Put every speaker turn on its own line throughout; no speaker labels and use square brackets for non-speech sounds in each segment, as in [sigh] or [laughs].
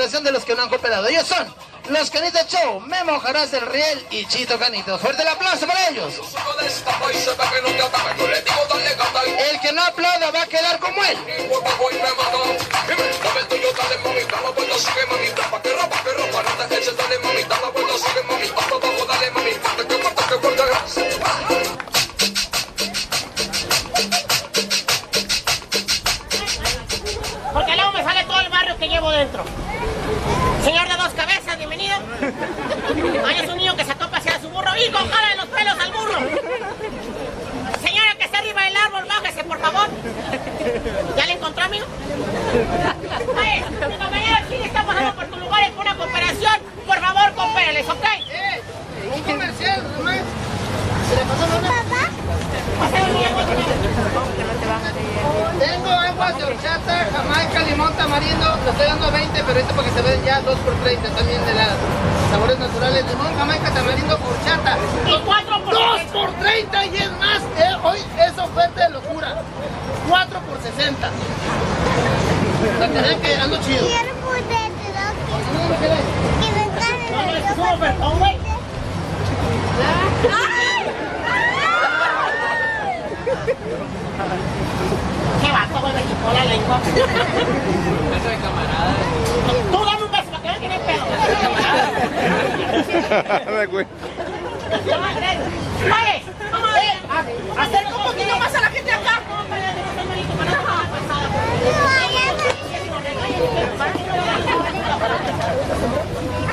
de los que no han cooperado. Ellos son los Canitas Show, Memo Jarás del Riel y Chito Canito. Fuerte el aplauso para ellos. El que no aplauda va a quedar como él.
Porque luego me sale todo el barrio que llevo dentro. Señor de dos cabezas, bienvenido. Ahí es un niño que sacó a pasear a su burro y con jala de los pelos al burro. Señora que está arriba del árbol, bájese, por favor. ¿Ya le encontró, amigo? Oye, mi compañero Chile está pasando por tu lugar con una cooperación. Por favor, coopéreles, ¿ok?
Un comercial, nomás. Tengo aguas de horchata, jamaica, limón, tamarindo. Lo estoy dando a 20, pero esto porque se ven ya 2 por 30. También de las sabores naturales. Limón, jamaica, tamarindo, horchata.
Y por
2 por 30 y es más. eh, hoy es oferta de locura. 4 por 60. Para que vean que ando chido.
Poder que vengan en
No,
el
es un ofertón, güey. ¿Qué vato, güey? Me chupó la lengua. Tú dame un beso para que no hay pedo. Oye, vamos a ver. Acerca un poquito más a la gente acá. A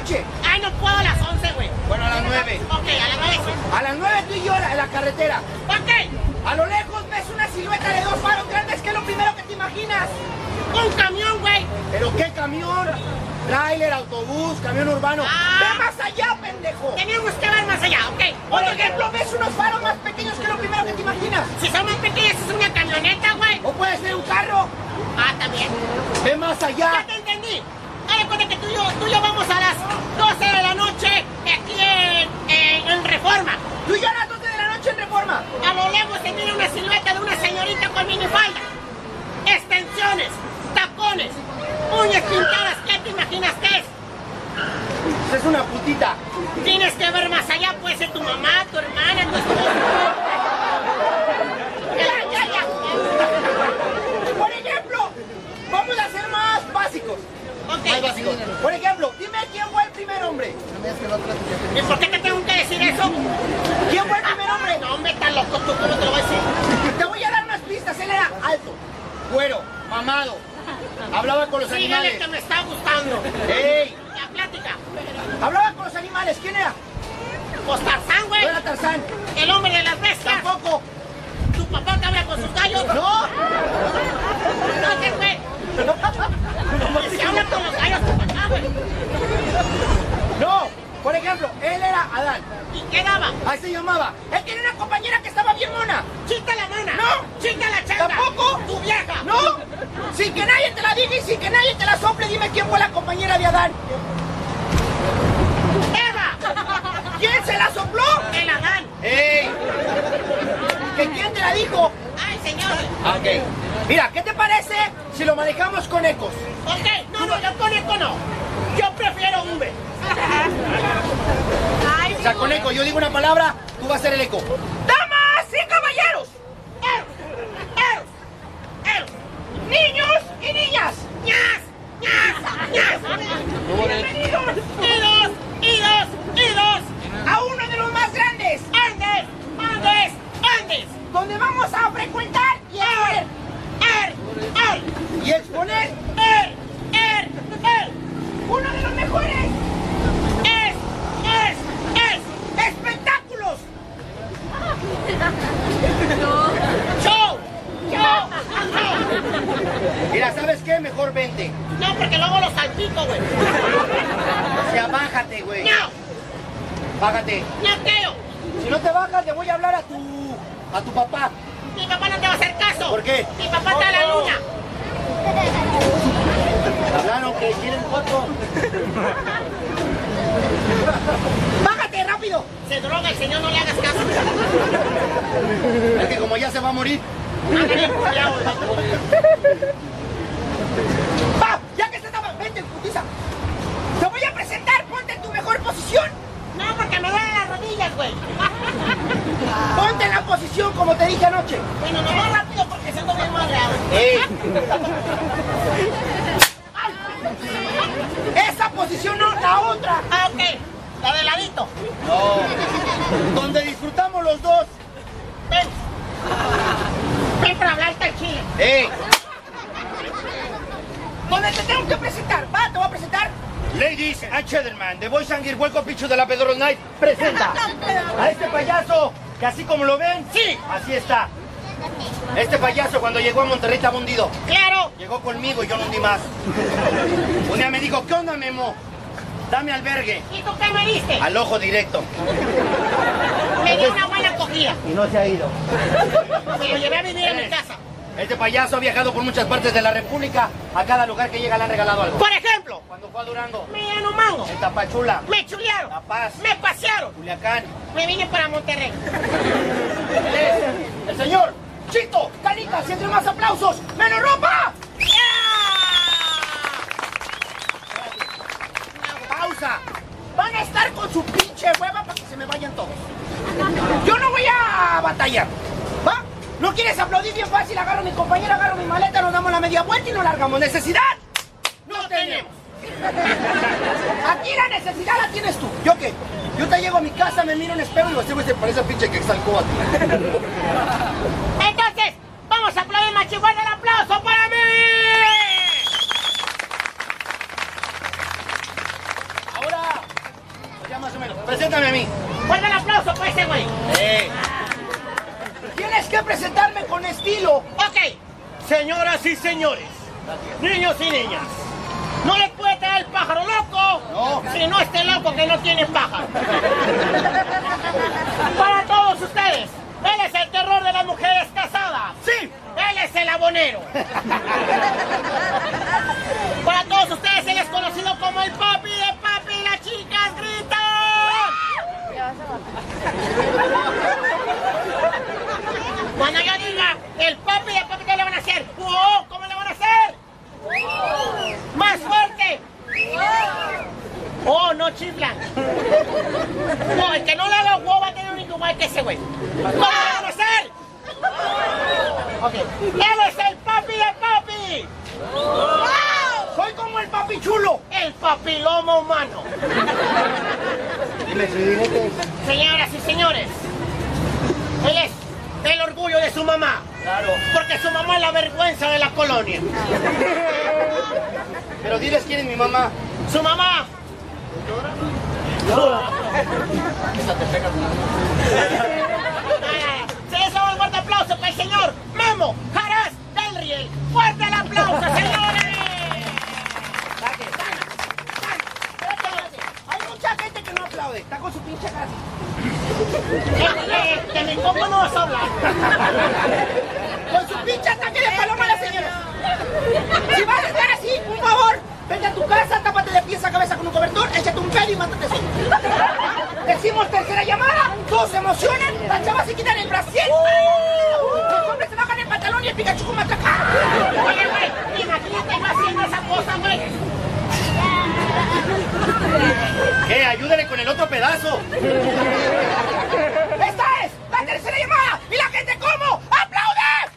noche.
Ay, no puedo a las 11, güey.
Bueno, a las 9.
Ok, a las 9 sí.
A las 9 tú y yo en la, carretera.
Ok.
A lo lejos ves una silueta de dos faros grandes que es lo primero que te imaginas.
Un camión, güey.
¿Pero qué camión? Tráiler, autobús, camión urbano.
Ah.
¡Ve más allá, pendejo!
Tenemos que ver más allá, ok.
Por ejemplo, ves unos faros más pequeños que es lo primero que te imaginas.
Si son más pequeñas, es una camioneta, güey.
O puede ser un carro.
Ah, también.
Ve más
Ya
allá.
te entendí. Que tú y yo, tú y yo vamos a las 12 de la noche aquí en, en, en Reforma.
Tú y yo a las 12 de la noche en Reforma.
A lo lejos se mira una silueta de una señorita con minifalda. Extensiones, tacones, uñas pintadas. ¿Qué te imaginas que es?
Es una putita.
Tienes que ver más allá. Puede ser tu mamá, tu hermana, tu esposa. Ya, ya, ya.
Por ejemplo, vamos a ser más básicos. Más. Por ejemplo, dime quién fue el primer hombre.
¿Y por qué te tengo que decir eso?
¿Quién fue el primer hombre?
No, hombre, tan loco tú, ¿cómo te lo voy a decir?
Te voy a dar unas pistas. Él era alto, güero, mamado. Hablaba con los
Dígale
animales.
que me está gustando.
¡Ey!
La plática.
Hablaba con los animales. ¿Quién era?
Pues Tarzán, güey.
No era Tarzán.
El hombre de las bestias.
Tampoco.
¿Tu papá te habla con sus gallos?
No.
Entonces, güey. Se habla con los gallos tu papá, güey.
No. Por ejemplo, él era Adán.
¿Y qué daba?
Ahí se llamaba. Él tiene una compañera que estaba bien mona.
Chita la mona.
No.
Chita la changa.
Tampoco.
Tu vieja.
No. Sin que nadie te la diga y sin que nadie te la sople, dime quién fue la compañera de Adán.
Eva.
¿Quién se la sopló?
El Adán.
¡Ey! ¿Que quién te la dijo?
Ay, señor.
Ok. Mira, ¿qué te parece si lo manejamos con ecos?
Ok. No, no, yo con eco no. Yo prefiero V. Ay, [laughs]
O sea, con eco, yo digo una palabra, tú vas a ser el eco. ¡Damas y caballeros!
¡Eros! ¡Eros! ¡Eros!
¡Niños y niñas!
¡Ñas! ¡Ñas! ¡Ñas!
Bienvenidos
¡Y dos! ¡Y dos! ¡Y dos!
a uno de los más grandes,
¡Andes! ¡Andes! ¡Andes!
donde vamos a frecuentar y exponer.
¡Er! ¡Er!
Exponer
¡Er! ¡Er! ¡Er!
uno de los mejores
¡Es! ¡Es! ¡Es!
espectáculos.
¡Show! ¡Show! ¡Show!
Mira, ¿sabes qué? Mejor vente.
No, porque luego los salpico, güey.
O sea, bájate, güey.
¡No!
Bájate.
¡No creo!
Si no te bajas, le voy a hablar a tu... a tu papá.
Mi papá no te va a hacer caso.
¿Por qué?
Mi papá está a la luna.
Hablaron que quieren foto. ¡Bájate, rápido!
Se droga el señor, no le hagas caso.
Es que como ya se va a morir. [laughs] ¡Va! ¡Ya que se estaba! ¡Vente, putiza! ¡Te voy a presentar! ¡Ponte en tu mejor posición!
No, porque me las rodillas, güey. [laughs]
¡Ponte en la posición como te dije anoche!
Bueno, no más rápido porque siento bien madreado.
¡Ey! [laughs] ¡Esa posición no! ¡La otra!
Ah, ok. La de ladito.
No. Donde disfrutamos los dos.
Ven. Ven para hablarte al chile.
¡Ey! Donde te tengo que presentar. Va, te voy a presentar. Ladies and gentlemen, The Boys and Welcome Picture de la Pedro Night presenta a este payaso que así como lo ven,
Sí.
así está. Este payaso cuando llegó a Monterrey estaba hundido.
Claro.
Llegó conmigo y yo no hundí más. Un día me dijo, ¿qué onda, Memo? Dame albergue.
¿Y tú qué me diste?
Al ojo directo.
Me dio una buena acogida.
Y no se ha ido.
Me lo llevé a vivir en mi casa.
Este payaso ha viajado por muchas partes de la República. A cada lugar que llega le han regalado algo.
Por ejemplo,
Cuando fue a Durango,
me dieron un mango.
en Tapachula,
Me chulearon.
La Paz,
Me pasearon.
Culiacán.
Me vine para Monterrey.
Él es [laughs] el señor Chito Canicas. Y entre más aplausos, menos ropa. Pausa. Van a estar con su pinche hueva para que se me vayan todos. Yo no voy a batallar. ¿No quieres aplaudir bien fácil? Agarro a mi compañera, agarro mi maleta, nos damos la media vuelta y nos largamos. ¿Necesidad? No tenemos. [laughs] Aquí la necesidad la tienes tú. ¿Yo qué? Yo te llego a mi casa, me miro en el espejo y digo, este güey se parece a pinche que exalcó a [laughs] ti.
Entonces, vamos a aplaudir machihuel el aplauso para mí.
Ahora, pues ya más o menos. Preséntame a mí.
Vuelve el aplauso para ese güey.
Eh. Tienes que presentarme con estilo.
Ok, señoras y señores, niños y niñas, no les puede traer el pájaro loco
No.
si no este loco que no tiene pájaro. Para todos ustedes, él es el terror de las mujeres casadas.
Sí.
Él es el abonero. Para todos ustedes, él es conocido como el papi de papi y las chicas gritan. Cuando yo diga el papi de papi, ¿qué le van a hacer? ¡Oh! ¿Cómo le van a hacer? ¡Más fuerte! ¡Oh, no chiflan! No, el que no le haga wow va a tener un igual que ese güey. ¿Cómo le van a hacer? Ok. ¡Él es el papi de papi!
Soy como el papi chulo.
El papiloma humano. Señoras y señores, él es el orgullo de su mamá.
Claro.
Porque su mamá es la vergüenza de la colonia.
Pero diles quién es mi mamá.
Su mamá Sí, somos fuerte aplauso para el señor Memo Jaras del Riel. ¡Fuerte el aplauso, señores!
Hay mucha Está con su pinche casa.
Eh, que mi compa no vas a hablar.
Con su pinche ataque de paloma la señora. Si vas a estar así, un favor, vete a tu casa, tápate de pies a cabeza con un cobertor, échate un pedo y mátate solo. Decimos tercera llamada, todos se emocionan, las chavas se quitan el brasier. Los hombres se bajan el pantalón y el Pikachu con matraca.
Oye, güey, imagínate haciendo esa cosa, güey.
¡Eh, ayúdale con el otro pedazo!
¡Esta es la tercera llamada! ¿Y la gente cómo? ¡Aplaude!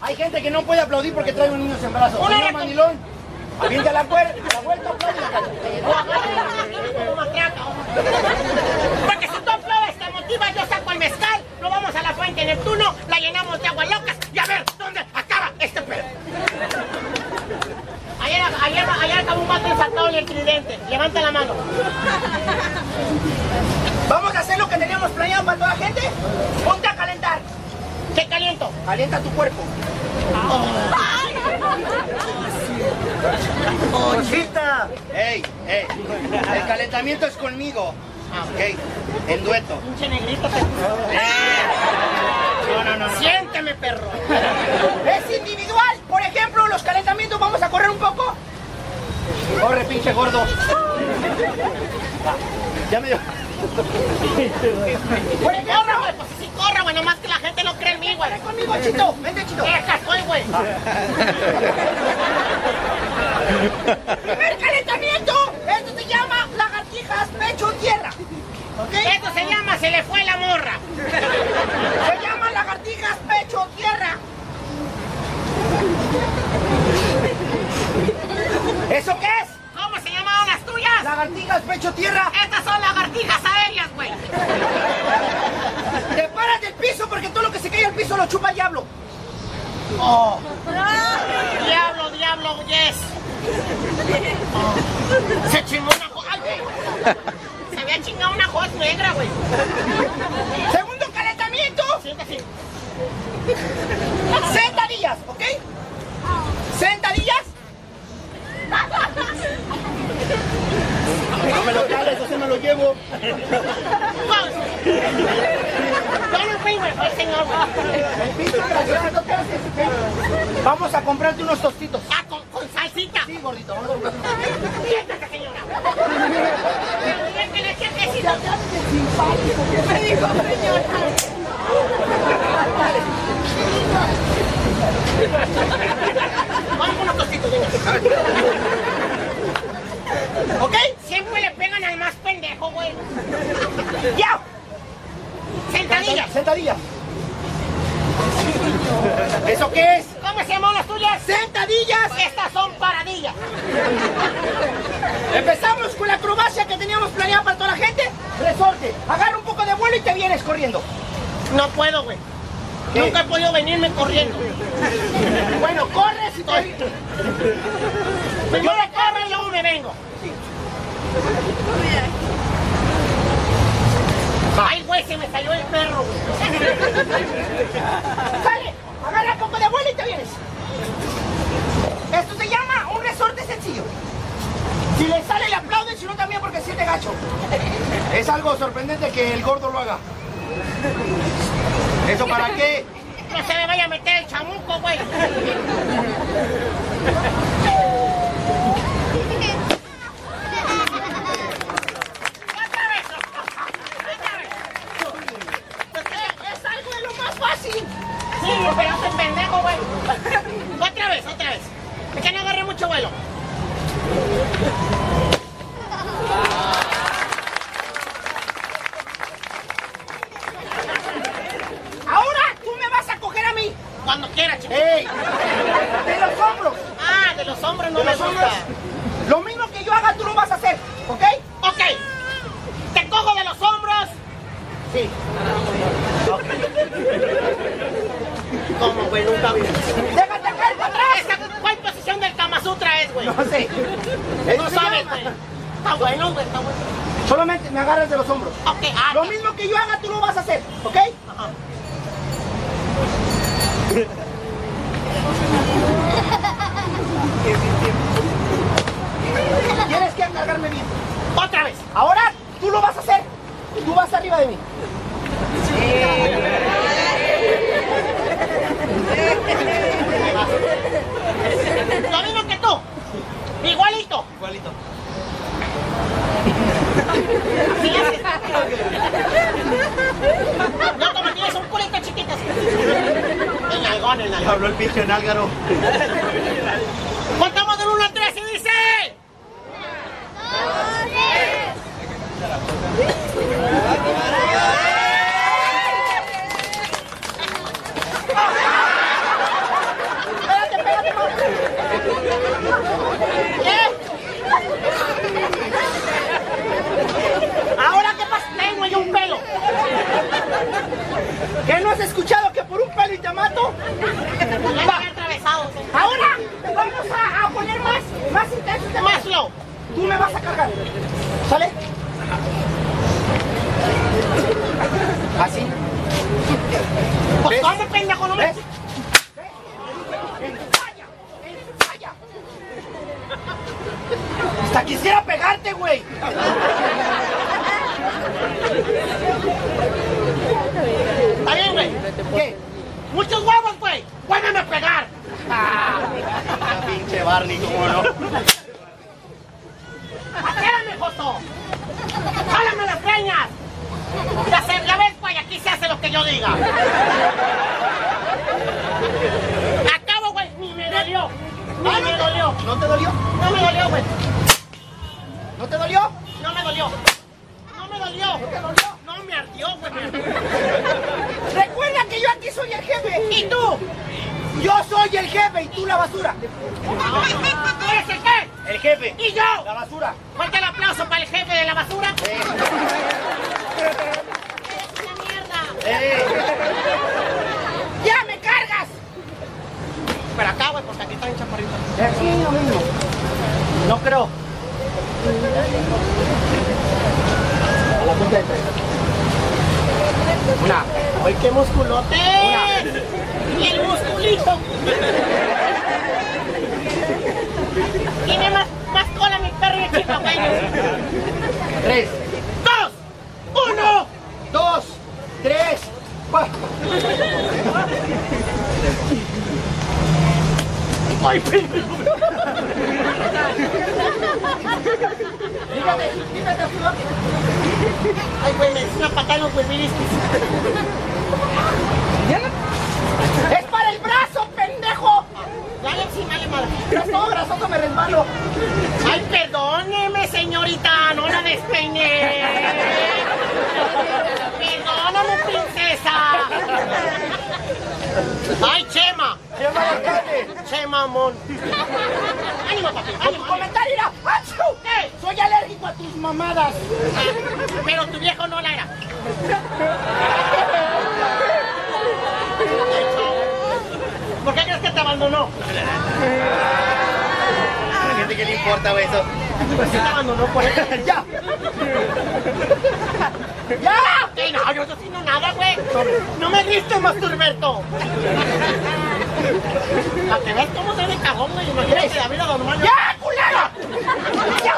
Hay gente que no puede aplaudir porque trae un niño en brazos. Señor
recom-
Mandilón, aviente a la, puer- a la vuelta, aplaude la
como. Porque si tú aplaudes, te motiva, yo saco el mezcal, nos vamos a la fuente Neptuno, la llenamos de agua locas y a ver dónde acaba este pedo. Ayer, ayer, ayer acabó un vato ensartado en el tridente. Levanta la mano.
Vamos a hacer lo que teníamos planeado para toda la gente. Ponte a calentar.
¿Qué caliento?
Calienta tu cuerpo.
¡Conchita! ¡Ey, ey! El calentamiento es conmigo. Ok, en dueto.
Pinche negrito. te-
No, no, no, no.
Perro.
Es individual. Por ejemplo, los calentamientos vamos a correr un poco. Corre, pinche gordo.
Ya me dio.
Por ejemplo,
güey, pues sí corre, güey, nomás que la gente no cree en mí, güey.
conmigo, Chito. Vente, Chito.
Acá estoy, güey. [laughs]
Primer calentamiento. Esto se llama lagartijas pecho tierra. ¿Ok?
Esto se llama Se le fue la morra. [laughs]
Se llama lagartijas pecho tierra. ¿Eso qué es?
¿Cómo se llamaban las tuyas?
Lagartijas pecho tierra.
Estas son lagartijas aéreas, güey.
Te paras del piso porque todo lo que se cae al piso lo chupa el diablo. Oh.
Diablo, diablo, yes. Se chingó una ay, güey. Había chingado una host negra, güey.
Segundo calentamiento. Sentadillas, ¿ok? Sentadillas. [laughs]
No me lo cales, así me lo llevo.
Vamos.
A comprarte unos tostitos.
Ah, con, con salsita.
Sí, gordito. vamos a
Siéntate, señora. Que le eché quesito. Vamos con unos tostitos.
¿Ok?
Siempre le pegan al más pendejo, güey.
Ya.
Sentadillas.
Sentadillas. ¿Eso qué es?
¿Cómo se llaman las tuyas?
Sentadillas.
Estas son paradillas.
Empezamos con la acrobacia que teníamos planeada para toda la gente. Resorte. Agarra un poco de vuelo y te vienes corriendo.
No puedo, güey.
¿Qué?
Nunca he podido venirme corriendo.
Bueno, corres y te...
Primero corro y luego me vengo. Ay, güey, se me salió el perro. [laughs]
Sale. Agarra un poco de vuelo y te vienes. Esto se llama un resorte sencillo. Si le sale le aplauden, si no también porque siente gacho. [laughs] Es algo sorprendente que el gordo lo haga. ¿Eso para qué? [laughs]
No se me vaya a meter el chamuco, güey. Otra vez. Otra vez.
Es algo de lo más fácil.
Pero soy pendejo, güey. [laughs] Otra vez, otra vez. Es que no agarré mucho vuelo.
Ahora tú me vas a coger a mí.
Cuando quiera, chico.
¡Ey! De los hombros.
Ah, de los hombres no
De
me gusta.
hombros. Lo mismo que yo haga, tú lo vas a hacer. ¿Ok?
Ok. Te cojo de los hombros.
Sí. [laughs]
¿Cómo, güey? Nunca vi.
Déjate caer para atrás.
Esa- ¿Cuál posición Sutra es, güey.
No sé.
No sabes, güey. Está bueno, güey, está bueno.
Solamente me agarras de los hombros.
Ok, ah,
Lo mismo que yo haga, tú lo vas a hacer, ¿ok?
Ajá.
Tienes que cargarme bien.
Otra vez.
Ahora tú lo vas a hacer. Tú vas arriba de mí.
Lo Algaro.
No
creo.
A la cuenta de tres. Una.
¡Ay, qué musculote! ¡Y el musculito! Tiene más, más cola mi perro y el chicopeño.
Tres.
¡Dos! ¡Uno!
Dos. Tres. cuatro.
¡Ay, pendejo!
Fíjate, Azul.
¡Ay, güey, me una patada los huevirisquis!
¡Es para el brazo, pendejo!
Dale encima, dale madre.
Grasoso, grasoso, me resbalo.
¡Ay, perdóneme, señorita! ¡No la despeiné! ¡Perdóname, princesa! ¡Ay, Chema!
Chema.
¡Chema, mon! ¡Ánimo, papi!
Con tu comentario era. ¡Achú!
¿Qué?
Soy alérgico a tus mamadas.
Pero tu viejo no la era. ¿Por qué crees que te abandonó?
A la gente que le importa, güey, eso.
Pues sí te abandonó por eso. [laughs]
¡Ya! ¡Ya!
Sí, no, yo no sé nada, güey. No me diste, Masturberto. Para que veas cómo se de cagón, güey. Imagínate David a Don Mario.
¡Ya, culero! ¡Ya!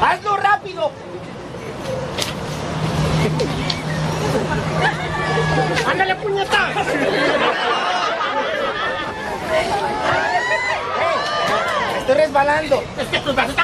¡Hazlo rápido!
¡Ándale, puñeta!
Estoy resbalando.
Es que tus brazos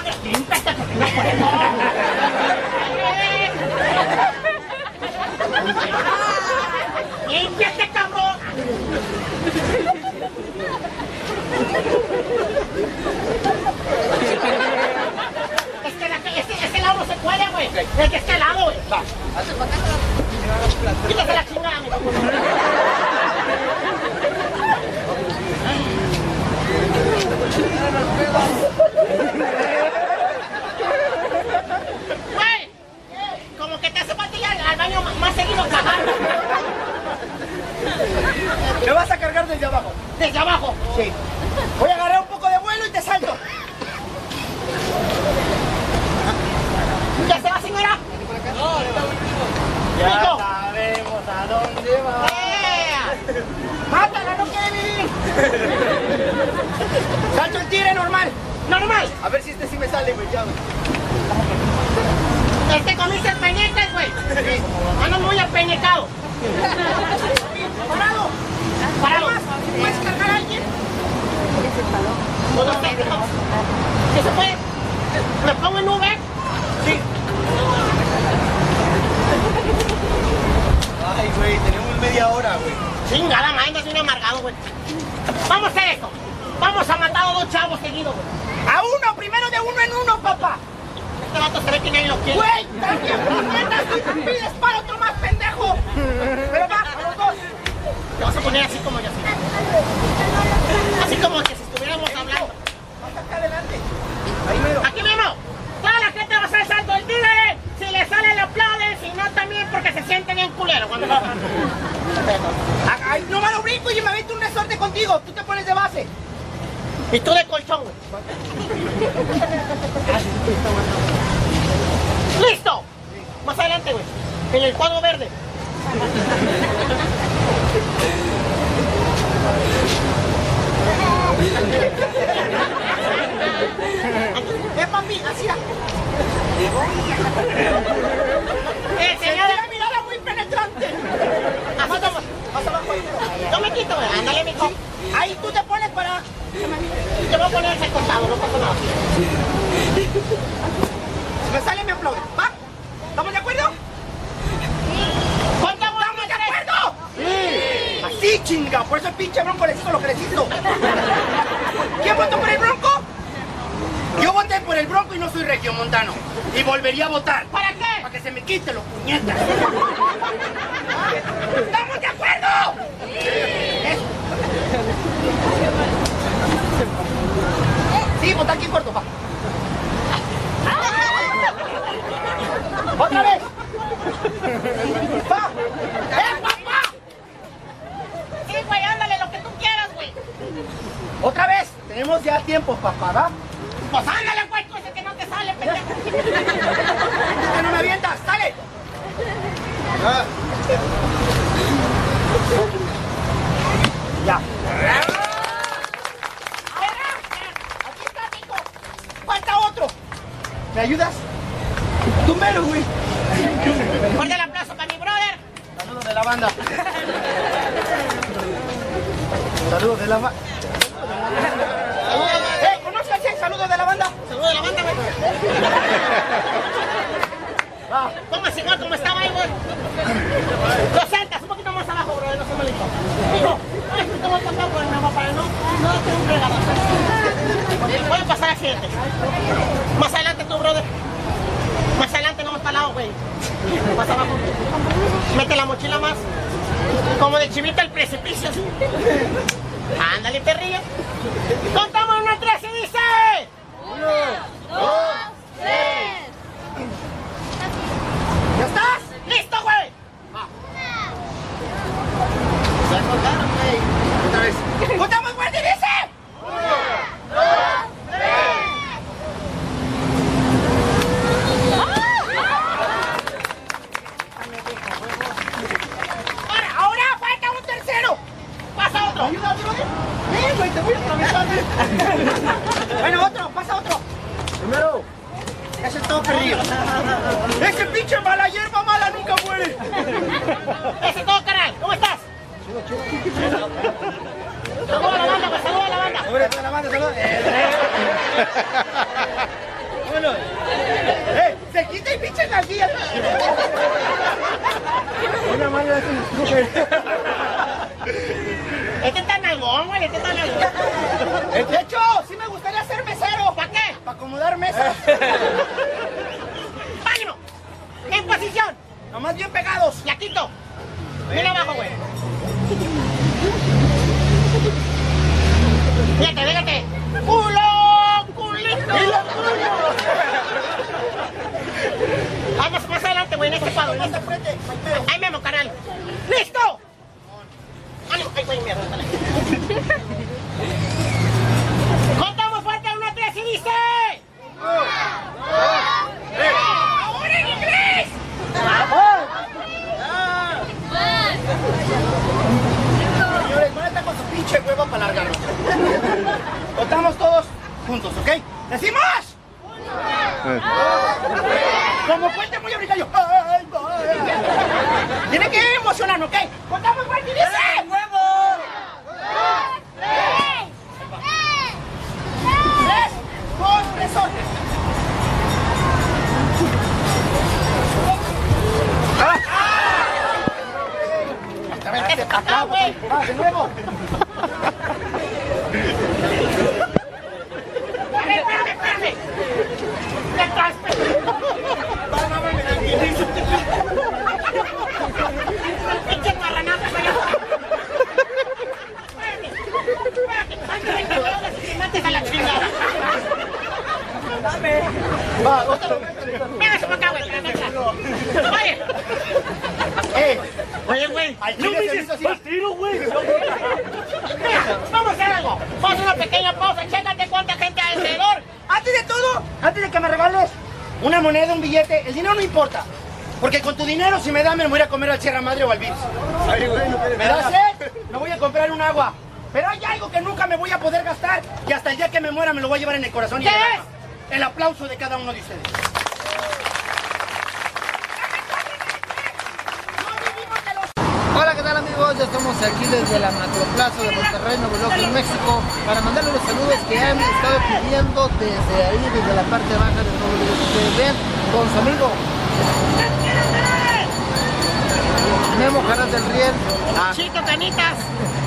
Y tú de
colchón, güey. ¡Listo! Más adelante, güey. En el cuadro verde.
Eh, papi, así.
¡Eh,
Señora,
señora!
mirada muy penetrante. Más abajo.
Yo me quito, güey. Ándale, mijo.
Ahí tú te pones para.
Te voy a poner ese costado, no pasa nada.
Si me sale, me aplaude. ¿Va? ¿Estamos de acuerdo?
¿Cuánto
¿Estamos de acuerdo? Así, chinga. Por eso el pinche bronco necesito lo que necesito. ¿Quién votó por el bronco? Yo voté por el bronco y no soy regiomontano. Y volvería a votar.
¿Para qué?
Para que se me quite los puñetas. [laughs] ¿Estamos de acuerdo? Eso. Sí, vota aquí corto, pa. ¡Otra vez! ¡Pa! ¡Eh, papá!
Sí, güey, ándale, lo que tú quieras, güey.
Otra vez. Tenemos ya tiempo, papá, ¿va?
Pues ándale, güey, tú ese que no te sale, pendejo.
Que no me avientas, sale. Ya. Aquí está, Nico. Falta otro. ¿Me ayudas? Tú mero, güey.
Fuerte el aplauso para mi brother.
Saludos de la banda. Saludos de la banda.
Eh. Saludos de la banda.
Saludos de la banda, güey.
Va.
Póngase igual como estaba ahí, güey. Lo sentas un poquito más abajo, brother, no se me Pueden pasar accidentes. Más adelante tú, brother. Más adelante, no más para lado, güey. Más abajo. Mete la mochila más. Como de chivita al precipicio, así. Ándale, perrillo. Contamos una tres y dice.
¿Ya pinche hueva
para largarnos. Contamos todos juntos, ¿ok? ¡Decimos!
Como cuente muy ahorita yo. Ay. Tiene que emocionar, ¿ok? Contamos fuerte y dice. ¡Dos, tres! ¡Tres!
¡Dos, ¡Ah! ¡Ah! ¡Ah!
Va, otra vez.
Acá, güey. para acá. Oye.
Eh,
Oye, güey.
se me así.
Mira, [laughs] vamos a hacer algo. Vamos a una pequeña pausa. Chécate cuánta gente hay alrededor.
Antes de todo, antes de que me regales una moneda, un billete, el dinero no importa. Porque con tu dinero, si me da, me voy a comer al Sierra Madre o al Vips. ¿Me das sed? Me voy a comprar un agua. Pero hay algo que nunca me voy a poder gastar y hasta el día que me muera me lo voy a llevar en el corazón y
¿Qué es?
El aplauso de cada uno de ustedes.
Hola, ¿qué tal amigos? Ya desde la Macroplaza de Monterrey, Nuevo León, en México, para mandarles los saludos que han estado pidiendo desde ahí, desde la parte baja de Nuevo León. Ustedes ven con su amigo Memo Jaras del Riel
Chico Canitas.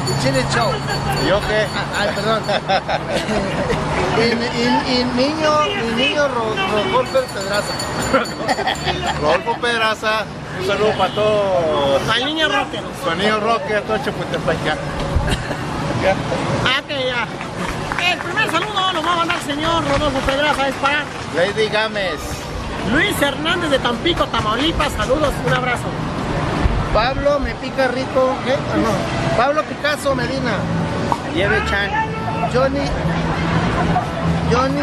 y Chile Show.
¿Yo qué?
Ah, Ay, perdón. [laughs] y, y- y niño, y niño Ro- Rodolfo Pedraza.
Rodolfo Pedraza, un saludo para todos.
Al niño rockero.
Sonido Rocker, todo Chapultepec, ya.
Ah, que ya. El primer saludo lo va a mandar el señor Rodolfo Pedraza. Es para
Lady Gámez.
Luis Hernández de Tampico, Tamaulipas. Saludos, un abrazo.
Pablo Me Pica Rico. ¿Qué? Ah, no. Pablo Picasso Medina.
Nieve Chan.
Johnny. Johnny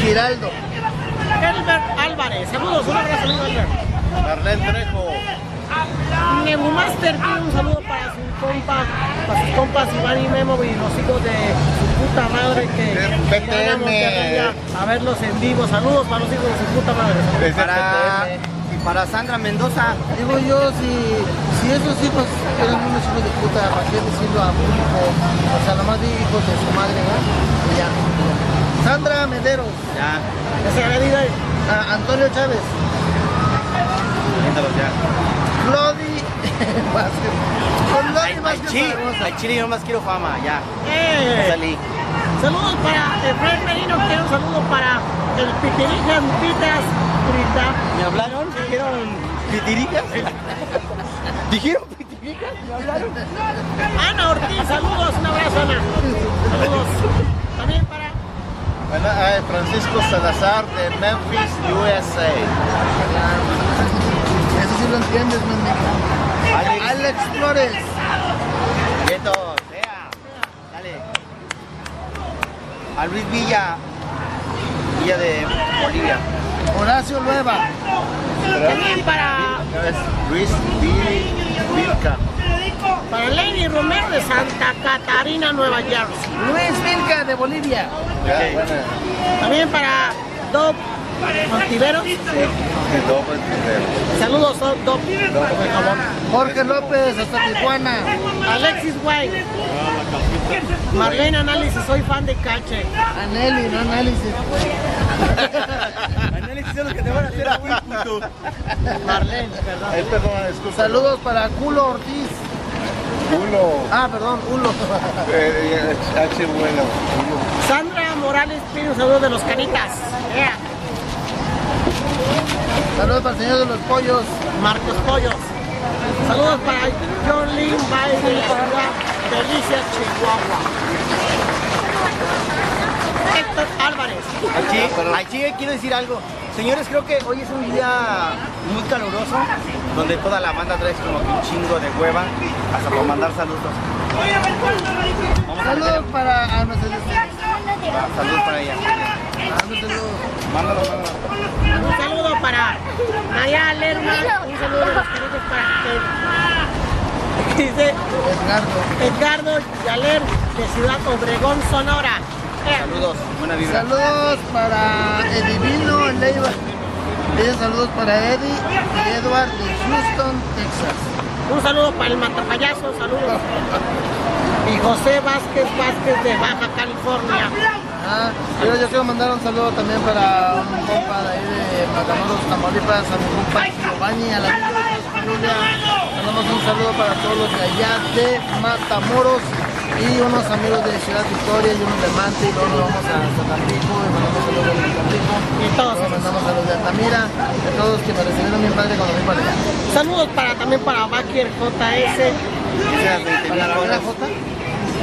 Giraldo.
Elbert Álvarez. Saludos, un abrazo, amigo Elbert.
Marlene Trejo.
Nebumaster tiene un saludo para su compa, para sus compas Iván y Memo y los hijos de su puta madre que
PTM.
que van a Monterrey a- a verlos en vivo. Saludos para los hijos de su puta madre.
Desde
Para-.
Para Sandra Mendoza.
Digo yo, si, si esos hijos eran unos hijos de puta, ¿para qué decirlo a un hijo? O sea, nomás di hijos de su madre, ¿verdad? Y ya. Sandra Mederos.
Ya,
Que se había ido ahí.
a Antonio Chávez.
Viéndolos ya. [laughs]
Vázquez. Con Vázquez Zaragoza.
chile yo más quiero fama, ya.
Eh,
Salí.
saludos para Efraín Merino, quiero un saludo para el Pitirijas Lupitas Purita.
¿Me hablaron? ¿Dijeron pitiricas? [laughs] ¿Dijeron pitiricas?
Ana Ortiz, saludos, un abrazo Ana. Saludos. También para
Bueno, ah, Francisco Salazar de Memphis, USA.
Sí lo entiendes, mendigo.
Alex.
Alex Flores.
Quieto, sea. Dale. A Luis Villa. Villa de Bolivia.
Horacio Nueva.
también para,
Luis Vi- Vilca.
para Lady Romero de Santa Catarina, Nueva Jersey.
Luis Vilca de Bolivia.
También para Dob Montiveros.
De doble primero.
Saludos Dob Dob.
Jorge López hasta Tijuana.
Alexis White. Marlene Análisis, soy fan de Cache.
Aneli, no análisis.
Análisis es lo que te van a hacer a [laughs] puto.
Marlene, perdón.
Saludos para Culo Ortiz.
Culo.
Ah, perdón, Culo. [laughs]
Eh, H bueno.
Sandra Morales pide un saludo de los canitas. Yeah.
Saludos para el señor de los pollos.
Marcos Pollos. Saludos para John Lynn Baile de Ciudad Delicia, Chihuahua. Héctor Álvarez.
Chile, al Chile quiero decir algo. Señores, creo que hoy es un día muy caluroso, donde toda la banda trae como que un chingo de hueva, hasta por mandar saludos.
Saludos para. Ah, no
Saludos para ella.
Ah, no saludos.
Mándalo, mándalo.
Un saludo para María Lerma. Un saludo de los canitas para Dice
Edgardo.
Edgardo Yaler de Ciudad Obregón, Sonora.
Saludos, buena vibra.
Saludos para Edivino Leiva. Saludos para Eddie y Edward de Houston, Texas.
Un saludo para el matapayaso, saludos. [laughs] Y José Vázquez Vázquez de Baja California.
Ah, pero yo quiero mandar un saludo también para un compa de ahí de Matamoros, Tamaulipas, a mi compa Giovanni, a la familia. Mandamos un saludo para todos los de allá de Matamoros y unos amigos de Ciudad Victoria y unos de Mante y luego nos vamos a Tampico y mandamos saludos de.
Y todos
Luego mandamos saludos de Altamira, de todos que me recibieron bien padre cuando fui para allá.
Saludos para, también para Bakir JS.
20
¿Para la. J?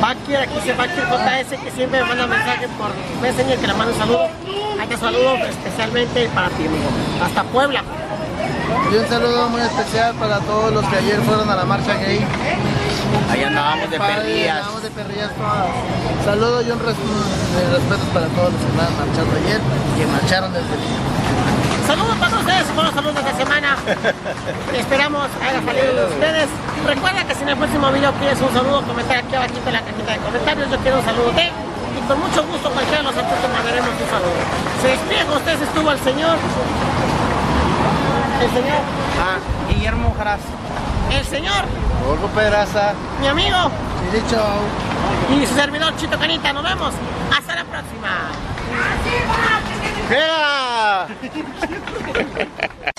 Bakir, aquí dice Bakir JS que siempre me manda mensajes por Messenger que le mando un saludo. Ahí te saludo especialmente para ti, amigo. Hasta Puebla.
Y un saludo muy especial para todos los que ayer fueron a la marcha gay.
Ahí andábamos de perrillas.
Andábamos de perrillas todas. Saludos y un res- mis respetos para todos los que andaban marchando ayer y que marcharon desde el día.
Saludos para ustedes, buenos saludos de esta semana. [laughs] Esperamos haya salido de ustedes. Recuerda que si en el próximo video quieres un saludo, comentar aquí abajo en la cajita de comentarios. Yo quiero un saludo de y con mucho gusto cualquiera de los artistas mandaremos un saludo. Se despide con ustedes, estuvo el señor. El señor.
Ah, Guillermo Jaraz.
El señor.
Gorgo Pedraza,
Mi amigo.
Chiricho.
Y su servidor Chito Canita. Nos vemos. Hasta la próxima.
¡Venga! [laughs]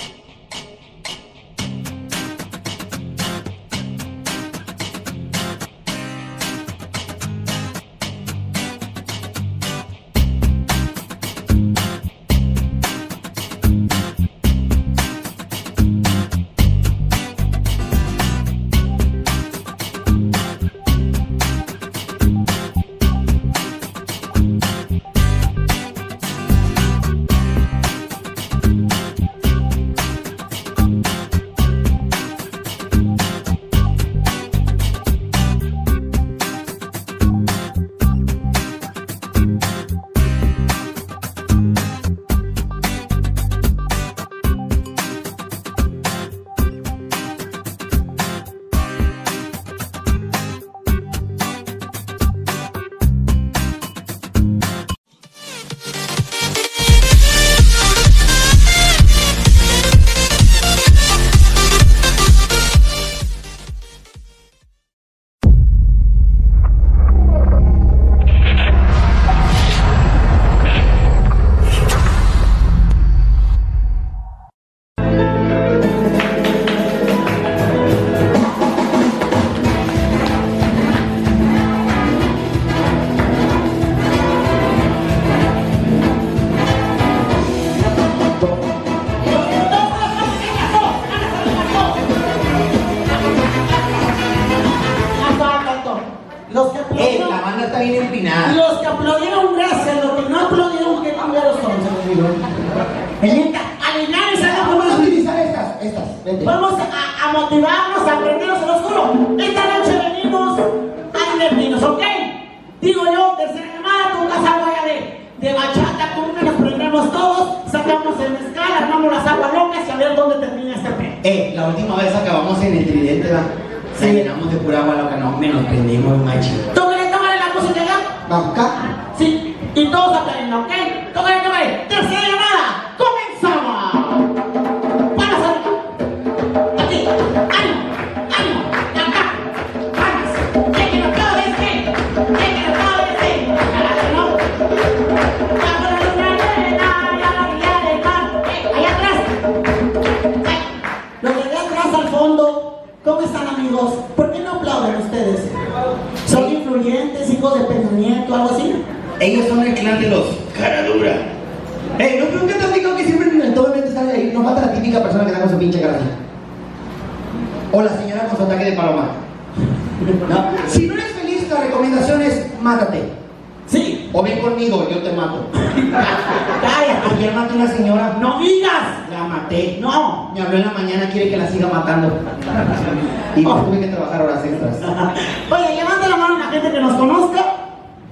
Y
tuve que trabajar horas extras. [laughs]
Oye, levante la mano la gente que nos conozca.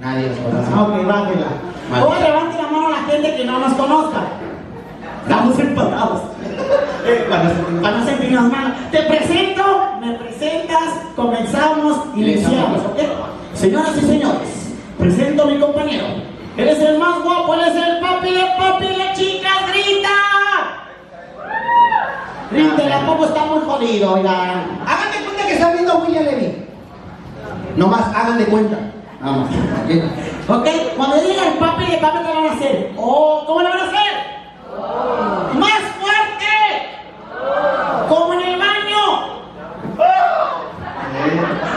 Nadie los conoce.
Ah, Ok, bájela. Oye, levante la mano la gente que no nos conozca. Estamos empatados. [laughs]
Eh,
Para no sentirnos mal. Te presento, me presentas, comenzamos, iniciamos.
echamos.
¿ok? Señoras y señores, presento a mi compañero,
Él es el más guapo, él es el papi de papi, la chica grita. Grita, el poco está muy jodido, oigan.
Que están viendo William Levy. Nomás, hagan de cuenta. Más. ¿ok?
Ok, cuando diga el papi de papi, ¿qué van a hacer? Oh, ¿cómo lo van a hacer? ¡Más fuerte! ¡Como en el baño!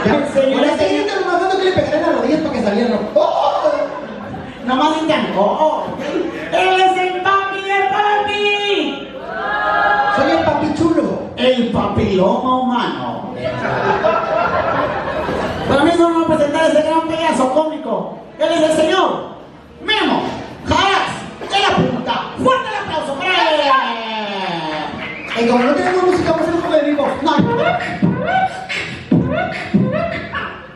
Ya,
Señor,
grito nomás que le pegaré en las rodillas para que salieran. ¡Oh!
Nomás digan, oh, él es el papi de papi.
Soy el papi chulo.
El papiloma humano. Para mí no vamos a presentar a ese gran payaso cómico. Él es el señor Memo Jaras de la punta. ¡Fuerte el aplauso para él!
Y como no tenemos música, vamos a hacer un poco de vivo.
No.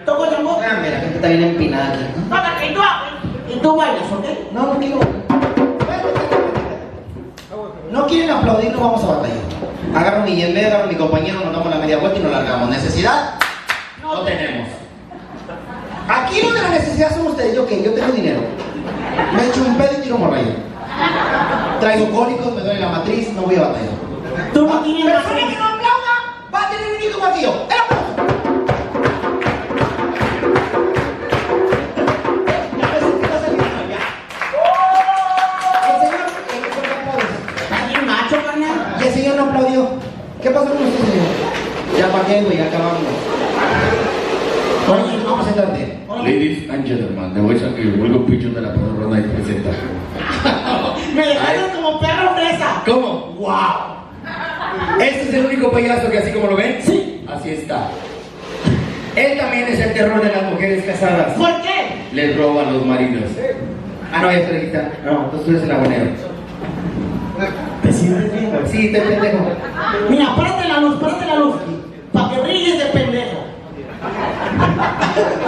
Toco el tambor.
Ah, mira, la gente está bien empinada aquí.
Toca y tú hablas. Y tú bailas, ¿ok?
No, no quiero. No quieren aplaudir, no vamos a batallar. Agarro mi yembe, agarro mi compañero, nos damos la media vuelta y nos largamos. ¿Necesidad? No tenemos. Aquí donde la necesidad son ustedes. ¿Yo qué? Yo tengo dinero. Me echo un pedo y tiro morralla. Traigo cólicos, me duele la matriz, no voy a batallar.
Tú no tienes
Persona que no aplauda va a tener un hijo yo. ¡El señor no aplaudió. ¿Qué pasó con usted, señor? Ya pagué, güey, ya acabamos. Oye, vamos a sentarte.
Ladies and gentlemen, te voy a que el vuelvo picho de la padrona y presenta. [laughs]
Me dejaron como perro fresa.
¿Cómo?
¡Wow!
Este es el único payaso que así como lo ven,
Sí.
así está. Él también es el terror de las mujeres casadas.
¿Por qué?
Les roban los maridos. Ah, no, ya está lista. No, entonces tú eres el abonero. Sí, te pendejo.
Mira, párate la luz, párate la luz. Para que brilles de pendejo.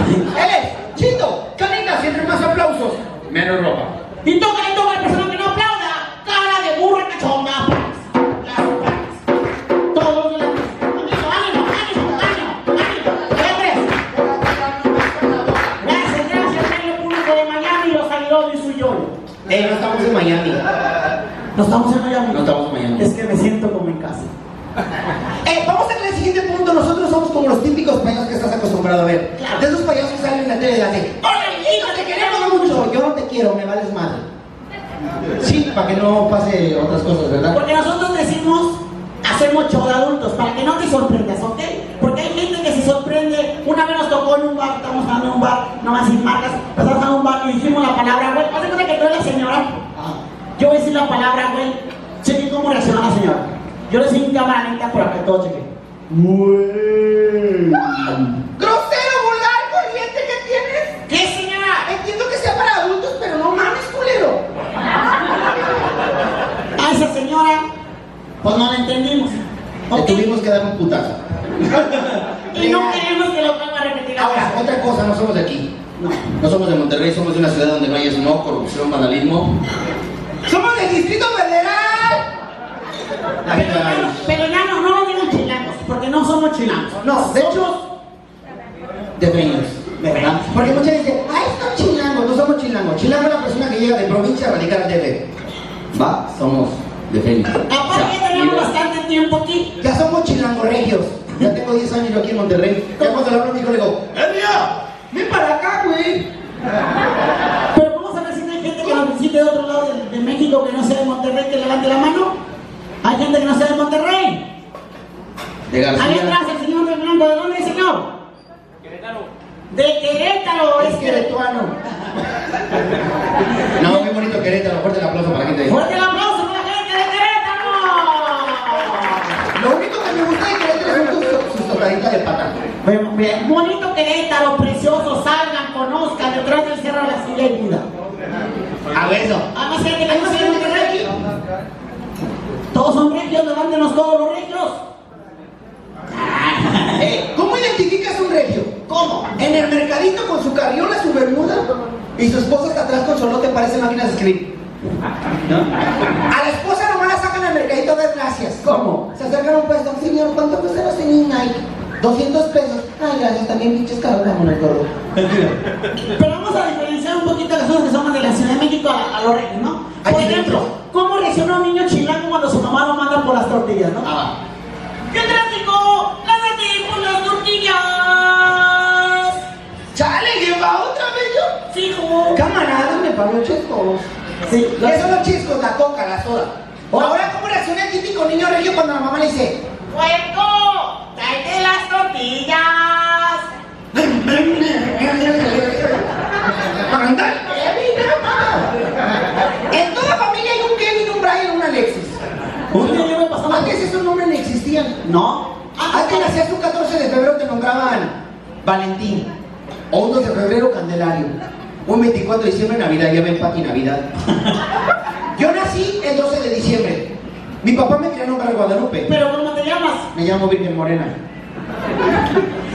Él [laughs] es Chito, Canitas y entre más aplausos.
Menos ropa.
Y toca y toca la persona que no aplauda. Cara de burra cachonda. Las. Todos los Amigo, ánimo, ánimo, ánimo, ánimo. Gracias, gracias, medio público de Miami, los y su yo.
Eh, no estamos en Miami.
No estamos en Miami.
No estamos en Miami.
Es que me siento como en casa.
Eh, vamos a el siguiente punto. Nosotros somos como los típicos payasos que estás acostumbrado a ver.
Claro.
De esos payasos que salen en la tele y hacen, ¡Hola, amiguito, te queremos mucho! Yo no te quiero, me vales madre. Sí, para que no pase otras cosas, ¿verdad?
Porque nosotros decimos, hacemos show de adultos, para que no te sorprendas, ¿ok? Porque hay gente que se sorprende. Una vez nos tocó en un bar, estamos jugando en un bar, no más sin marcas, pasamos a un bar y dijimos la palabra, güey. Cuenta que tú eres la señora. Yo voy a decir la palabra, güey. Chequen cómo reacciona la señora. Yo le enseño un cámara lenta para que todo cheque.
¡Grosero, vulgar, corriente que tienes!
¿Qué señora?
Entiendo que sea para adultos, pero no mames, culero.
A esa señora, pues no la entendimos.
Le
¿ok?
tuvimos que dar un putazo.
Y no queremos que lo vuelva a repetir
Ahora,
ahora.
otra cosa, no somos de aquí. No somos de Monterrey, somos de una ciudad donde no hay no corrupción, vandalismo. ¡Somos del Distrito Federal! Gente.
Pero ya no, no nos digan chilangos, porque no somos chilangos.
No, de hecho, de peños, ¿verdad? Porque muchas veces dicen, ay, son chilangos, no somos chilangos. Chilango es la persona que llega de provincia a radicar al DF. Va, somos de Fénix.
Aparte ya tenemos bastante tiempo aquí.
Ya somos chilangorregios. Ya tengo 10 años yo aquí en Monterrey. Ya cuando le hablo a mi hijo le digo, ¡Eh, mía! ¡Ven para acá, güey!
Pero vamos a ver si no hay gente que nos visite de otro lado de, de México que no sea de Monterrey que levante la mano. Hay gente que no sea de Monterrey.
De
Ahí
García.
atrás el señor Fernando, ¿de dónde es señor? Querétaro. De Querétaro,
Es
es
queretuano. No, qué bonito Querétaro. Fuerte el aplauso para la gente.
Fuerte el aplauso para la gente de Querétaro.
Lo único que me gusta de Querétaro son sus, tocaditas de pata.
Bien, bien. Bonito Querétaro, precioso, salgan, conozcan, detrás del cerro de la vida.
A ver eso.
Además, hay que Todos son regios, levántenos todos los regios. [laughs]
Eh, ¿Cómo identificas un regio? ¿Cómo? En el mercadito con su carriola, su bermuda y su esposa está atrás con solote, parece máquinas de escribir. A la esposa nomás la sacan al mercadito dar gracias. ¿Cómo? Se acercan a un puesto, señor, ¿cuánto cuesta la ceñina? Nike? 200 pesos. Ay, gracias, también pinches cabrón, vámonos, gordo.
Pero vamos a diferenciar un poquito que son que somos de la Ciudad de México a, a los reyes, ¿no? Por ejemplo, ¿cómo reacciona un niño chilango cuando su mamá lo manda por las tortillas, no?
Ah.
¿Qué tráfico? ¡Lávate por las tortillas!
¡Chale, lleva otra vez yo!
¡Fijo!
Camaradas, me pagó chescos.
Sí,
¿Qué son los chiscos? La coca, la soda. Ahora, ¿cómo reacciona el típico niño regio cuando la mamá le dice?
¡Puerco! ¡Tráete las tortillas!
¡Anda, Kevin, mamá! En toda familia hay un Kevin, un Brian, un Alexis.
Un día yo me pasaba...
Antes esos nombres no.
No.
Antes nacías un 14 de febrero te nombraban Valentín. O un 2 de febrero Candelario. Un 24 de diciembre Navidad, ya ven Pati Navidad. [laughs] Yo nací el 12 de diciembre. Mi papá me quería nombrar Guadalupe.
Pero ¿cómo te llamas?
Me llamo Virgen Morena.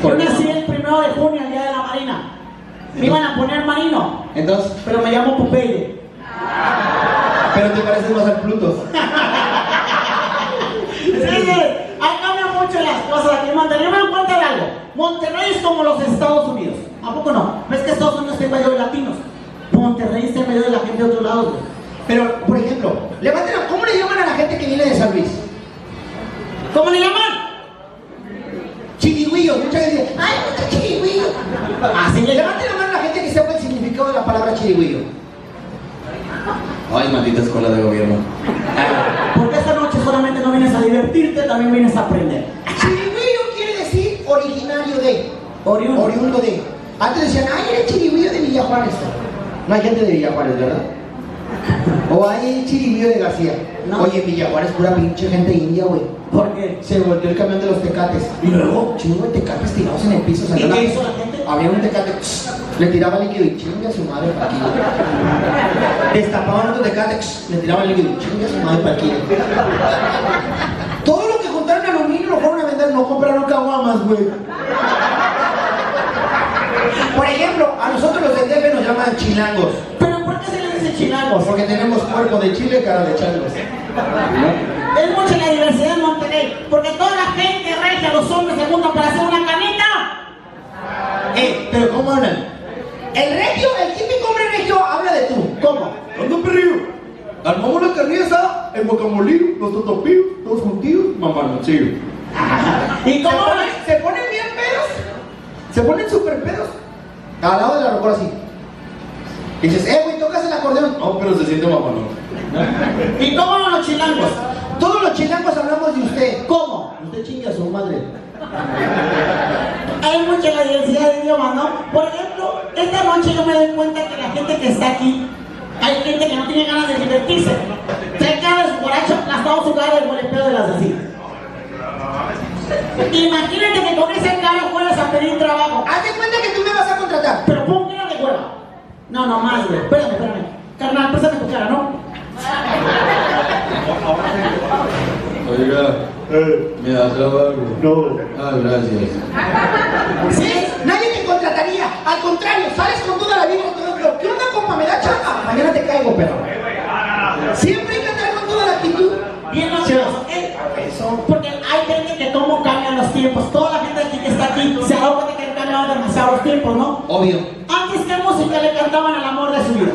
Yo nací el primero de junio, el día de la marina. Me iban a poner marino,
Entonces,
pero me llamo Popeye.
pero te pareces más al Pluto. [laughs]
Sí, sí, ahí cambian mucho las cosas aquí en Monterrey. Yo me doy cuenta de algo. Monterrey es como los Estados Unidos. ¿A poco no? ¿Ves que Estados Unidos está en medio de latinos? Monterrey está en medio de la gente de otros lados. güey.
Pero, por ejemplo, levanten ¿cómo le llaman a la gente que viene de San Luis?
¿Cómo le llaman?
Chirigüillos. Mucha gente dice, ¡ay, mucho chirigüillo!
Así le.
Levanten la mano a la gente que sepa el significado de la palabra chirigüillo.
Ay, maldita escuela de gobierno.
Porque esta noche solamente no vienes a divertirte, también vienes a aprender.
Chirigüillo quiere decir originario de.
Oriundo.
Oriundo de. Antes decían, ay, eres chirigüillo de Villa Juárez. No hay gente de Villa Juárez, ¿verdad? O hay chirigüillo de García.
No.
Oye, Villa Juárez, pura pinche gente india, güey.
¿Por qué?
Se volteó el camión de los tecates. Y luego, chingo de tecates tirados en el piso.
¿Y qué hizo la gente?
Había un tecate, le tiraba líquido y chinga su madre para aquí. Destapaban otro tecate, le tiraban líquido y chinga su madre para. Todo lo que juntaron aluminio lo fueron a vender, no compraron caguamas, güey. Por ejemplo, a nosotros los DF nos llaman chilangos.
¿Pero por qué se le dice chilangos?
Porque tenemos cuerpo de chile, cara de changos.
Es mucha la diversidad en Monterrey, porque toda la gente regia, los hombres se juntan para hacer una canita.
Eh, pero ¿cómo hablan? El regio, el típico hombre regio habla de tú. ¿Cómo?
¿Dónde perrillo? Armamos la carne asada en Guacamolillo, los totopillos, todos juntillos, mamanoncillo. [laughs]
¿Y
¿Se
cómo
ponen, se ponen bien pedos? ¿Se ponen súper pedos? Al lado de la locura así. Y dices, eh, güey, tocas el acordeón.
No, pero se siente mamalón. [laughs]
¿Y cómo hablan los chilangos?
Todos los chilangos hablamos de usted.
¿Cómo?
Usted chinga a su madre.
Hay mucha la diversidad de idiomas, ¿no? Por ejemplo, esta noche yo me doy cuenta que la gente que está aquí, hay gente que no tiene ganas de divertirse. Se queda de su borracho aplastado su cara del golpeo de las así. Imagínate que con esa cara fueras a pedir trabajo.
Haz de cuenta que tú me vas a contratar.
Pero pon cara de hueva. No, no más, güey. Espérame, espérame. Carnal, préstame tu cara, ¿no?
Oiga, ¿me da trabajo? No. Ah, gracias.
¿Sí? Nadie te contrataría. Al contrario, sales con toda la vida. ¿Qué onda, compa? ¿Me da chamba? Mañana te caigo, perro. Siempre hay que andar con toda la actitud.
Bien ¿eh? Porque hay gente que cómo cambian los tiempos. Toda la gente aquí que está aquí se ha dado cuenta que han cambiado demasiado los tiempos, ¿no?
Obvio.
Antes, ¿qué música le cantaban al amor de su vida?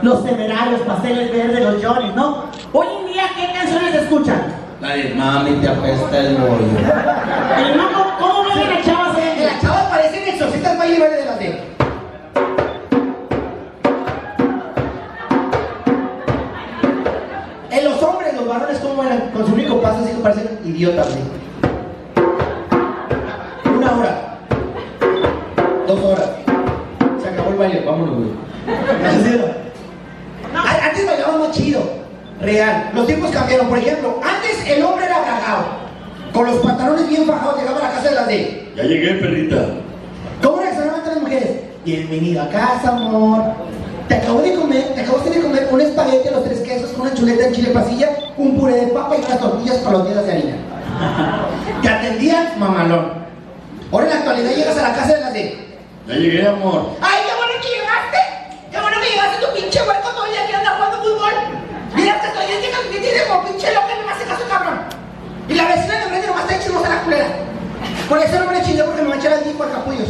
Los temerarios, pasteles verdes, los Johnny, ¿no? Hoy en día, ¿qué canciones escuchan?
La de mami te apesta el bollo.
Y no, ¿cómo- ¿cómo ven las chavas
las chavas parecen exorcistas Valle Verde de las de. En los hombres, los varones, ¿cómo eran? Con su único paso, así que parecen idiotas, ¿sí? Una hora. Dos horas. Se acabó el baile, vámonos, güey. Antes bailaban más chido. Real. Los tiempos cambiaron. Por ejemplo, antes el hombre era bragado. Con los pantalones bien fajados, llegaba a la casa de las de.
Ya llegué, perrita.
¿Cómo reaccionaban las mujeres? Bienvenido a casa, amor. Te acabo de comer, te acabo de comer un espagueti a los tres quesos con una chuleta en chile pasilla, un puré de papa y unas tortillas paloteadas de harina. [laughs] Te atendían mamalón. Ahora en la actualidad llegas a la casa de las de.
Ya llegué, amor.
¡Ay, qué bueno que llegaste! ¡Qué bueno que llegaste tu pinche hueco todo el día que anda jugando fútbol! Mira, te estoy diciendo que tienes como pinche loca y no me hace caso, cabrón. Y la vecina de enfrente nomás está chismosa la culera. Por eso no me le chingué porque me va a echar al disco al capullos.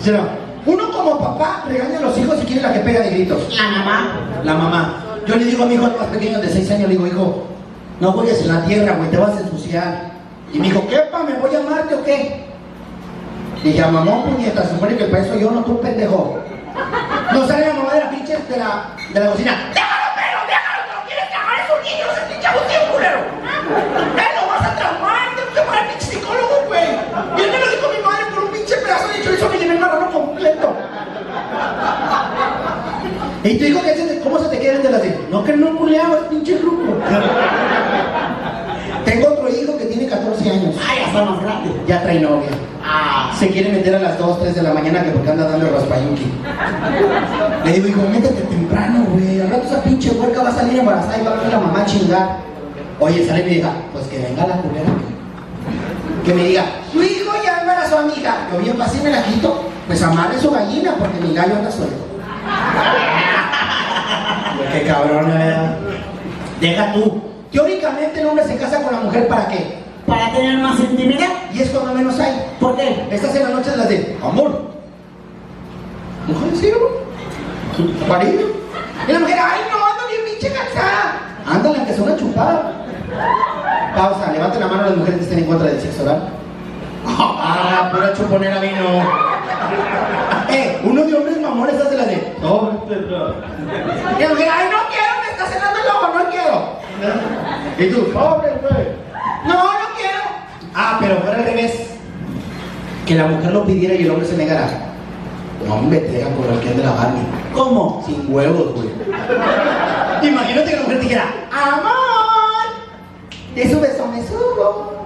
¿Sí no? Uno como papá regaña a los hijos y quiere la que pega de gritos.
La mamá.
La mamá. Yo le digo a mi hijo más pequeño de 6 años, le digo, hijo, no juegues en la tierra, güey, te vas a ensuciar. Y me dijo, ¿qué, pa? ¿Me voy a amarte o qué? Y dije, mamá, puñeta, se supone que el país soy yo, no tú, pendejo. No sale la mamá de la pinche de la, de la cocina. ¡Déjalo, pero! ¡Déjalo! ¡Te lo quieres tragar! ¡Es un niño! ¡Es pinche abusivo, culero! ¡Eh, lo vas a traumar! ¡Tengo que llamar al pinche psicólogo, güey! Y él me lo dijo mi madre por un pinche pedazo de chorizo que llevé el marrano completo. Y tu hijo, ¿qué se- ¿cómo se te queda de las de? No, que no culeaba, es pinche ruco. [laughs] Tengo otro hijo que tiene 14 años.
Ay, ya está más grande.
Ya trae novia.
Ah.
Se quiere meter a las 2, 3 de la mañana que porque anda dando raspayuki. Le digo, hijo, métete temprano, güey. Al rato esa pinche huerca va a salir embarazada y va a venir la mamá a chingar. Oye, sale mi hija, pues que venga la culera. Que me diga, tu hijo ya embarazó a mi hija. Yo bien fácil me la quito. Pues amarre su gallina porque mi gallo anda suelto. Güey, Qué cabrón, ¿verdad? Deja tú. Teóricamente el hombre se casa con la mujer para qué?
Para tener más intimidad.
Y es cuando menos hay.
¿Por qué?
Estas en las noches las de amor. Mujer, sí. Marido. Y la mujer, ay, no, ando bien pinche cansada. Ándale, aunque sea una chupada. Pausa, levante la mano las mujeres que estén en contra del sexo oral. Ah, pura chuponera vino. Eh, uno de hombres mamones hace la de. No, Y la mujer, ay, no quiero, me está cenando el ojo, no quiero. Y tú, pobre, güey. No, no quiero. Ah, pero fuera al revés. Que la mujer lo pidiera y el hombre se negara. No, hombre, te deja por el que es de la Barbie.
¿Cómo?
Sin huevos, güey. Imagínate que la mujer te dijera, amor, ¿te subes o me subo?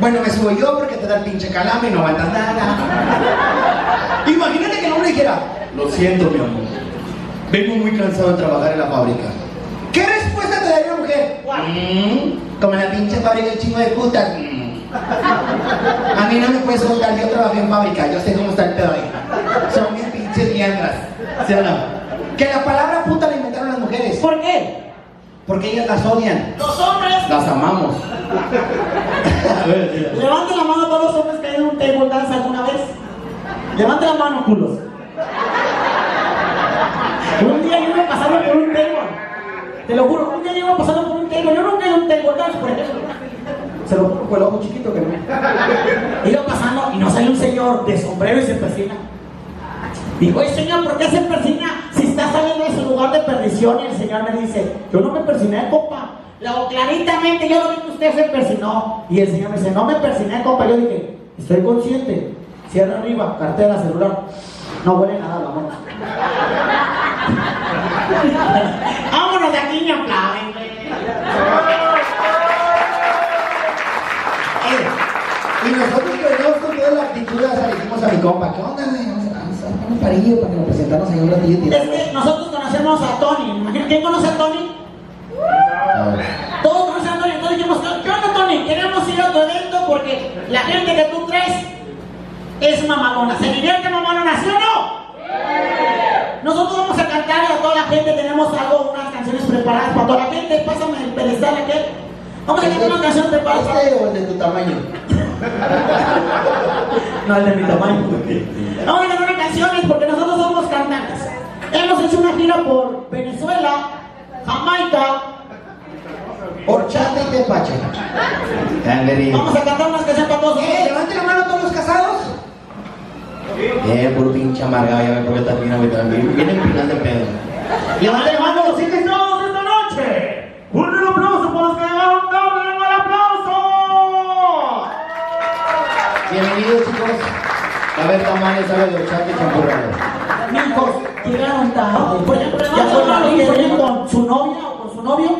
Bueno, me subo yo porque te da el pinche calame y no aguantas nada. Imagínate dijera, lo siento, mi amor. Vengo muy cansado de trabajar en la fábrica. ¿Qué respuesta te daría una mujer? Mm, como la pinche fábrica el chingo de putas. Mm. A mí no me puedes contar, yo trabajé en fábrica, yo sé cómo está el pedo ahí. Son mis pinches mientras. ¿Sí o no? Que la palabra puta la inventaron las mujeres.
¿Por qué?
Porque ellas las odian.
Los hombres.
Las amamos. [laughs]
Levanten la mano todos los hombres que hayan un table dance alguna vez. Levanten la mano, culos. Un día yo iba pasando por un table. Te lo juro, un día yo iba pasando por un table. Yo nunca he ido a un table dance, por ejemplo. Se lo juro con el ojo chiquito que no. Iba pasando y nos sale un señor de sombrero y se persina. Digo, oye señor, ¿por qué se persina si está saliendo de su lugar de perdición? Y el señor me dice, yo no me persiné, compa. Lo claritamente yo lo vi que usted se persinó. Y el señor me dice, no me persiné, compa. Yo dije, estoy consciente. Cierra arriba, cartera, celular. No huele nada, vámonos. [laughs] vámonos de aquí, me aplauden.
Eh, y nosotros venimos con toda la actitud, ya le dijimos a mi compa, ¿qué onda, güey? Vamos a vamos un parillo para que nos presentamos ahí un ratillo y
Es
tiramos.
que nosotros conocemos a Tony. ¿Quién conoce a Tony?
A.
Todos conocen a Tony, entonces dijimos, ¿qué onda Tony? Queremos ir a tu evento porque la gente que tú traes es mamalona. ¿Se divierte mamalona, sí o no? Nosotros vamos a cantar a toda la gente tenemos algo, unas canciones preparadas para toda la gente. Pásame el pedestal aquel. Vamos a cantar una canción preparada. para-
¿Este o el de tu tamaño? [laughs]
No, el de mi tamaño. Vamos a cantar canciones porque nosotros somos cantantes. Hemos hecho una gira por Venezuela, Jamaica.
Horchata y tepache.
Vamos a cantar unas canciones para todos
Eh, levanten la mano todos los casados. Eh, puro pinche amargado, ya me porque está fina, güey, también. Viene el pedo. Levanten la mano los hijos.
invitados esta noche. Un aplauso para los que llegaron tarde, un aplauso.
Bienvenidos, chicos. A haber tamales, sabe de horchata y champurrado.
Mijos, llegaron tarde. Por ejemplo, ya fue la que viene con su novia o con su novio.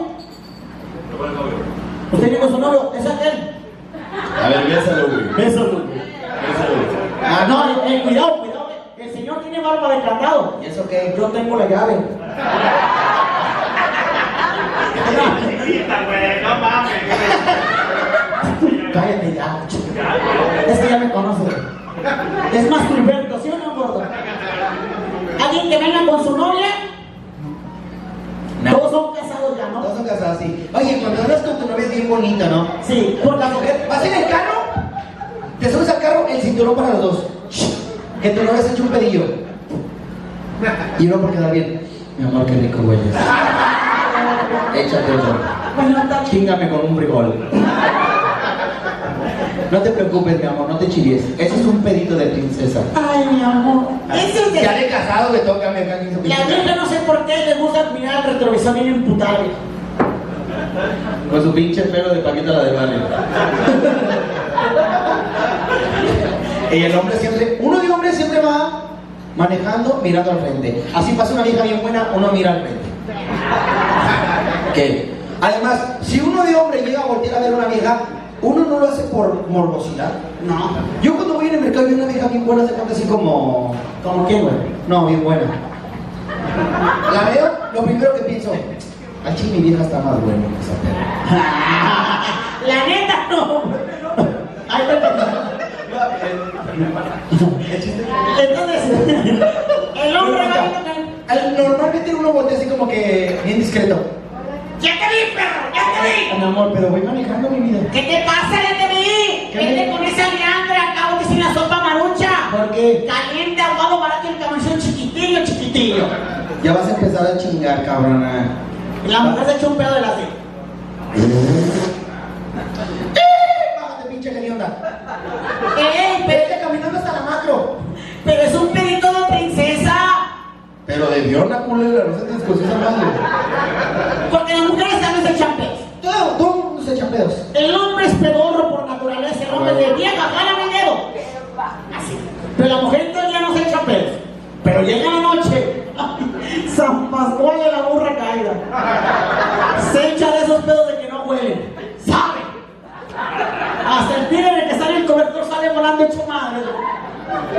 ¿Usted viene con su novio? ¿Es aquel?
A ver, bésalo, güey.
Bésalo.
Bésalo.
Ah, no, eh, eh, cuidado, cuidado. El señor tiene barba de candado.
¿Y eso qué?
Yo tengo la llave. Cállate ya. Es que ya me conoce. Es más Gilberto, ¿sí o no, gordo? ¿Alguien que venga con su novia?
No.
Todos son casados ya, ¿no?
Todos son casados, sí. Oye, cuando andas con tu novia es bien bonito, ¿no?
Sí,
Por la mujer, vas en el carro, te subes al carro, el cinturón para los dos. que tu novia se eche un pedillo. Y uno por quedar bien. Mi amor, qué rico hueles. [laughs] Échate otro. Chingame con un frijol. No te preocupes, mi amor, no te chivies. Ese es un pedito de princesa.
Ay, mi amor. Ese es de...
Ya le he casado, me toca, me acá
La vieja no sé por qué le gusta mirar el retrovisor bien imputable.
Con su pinche pelo de Paquita la de Vale. [laughs] y el hombre siempre, uno de hombre siempre va manejando mirando al frente. Así pasa una vieja bien buena, uno mira al frente. ¿Qué? Además, si uno de hombre llega a voltear a ver una vieja, uno no lo hace por morbosidad.
No.
Yo cuando voy en el mercado y una vieja bien buena, se cuenta así como...
¿Cómo qué, güey?
No, bien buena. La veo, lo primero que pienso, chi, mi vieja está más buena que esa perra. [laughs]
La neta no. Entonces, el hombre va
Al- Normalmente uno voltea así como que bien discreto.
¡Ya te vi, perro! ¡Ya te vi!
Mi amor, pero voy manejando mi vida.
¿Qué te pasa? ¡Ya te vi! Vete con esa liandra, acabo de sin la sopa marucha.
¿Por qué?
Caliente, ahogado, barato y el camarón chiquitillo, chiquitillo.
Ya vas a empezar a chingar, cabrona.
La mujer se echó un pedo de la sed.
¡Ey,
Vete caminando hasta la macro.
pero es un pedito de princesa!
Pero de hedionda, culera, no se te escoció esa madre.
Porque las mujeres también se echan pedos.
Todo, todo el mundo se echa pedos.
El hombre es pedorro por naturaleza. El hombre de vieja, jálame el dedo. Así. Pero la mujer día no se echa pedos. Pero llega la noche. San Pascual de la burra caída. Se echa de esos pedos de que no huelen. ¿Sabe? Hasta el tigre de que sale el cobertor sale volando hecho madre.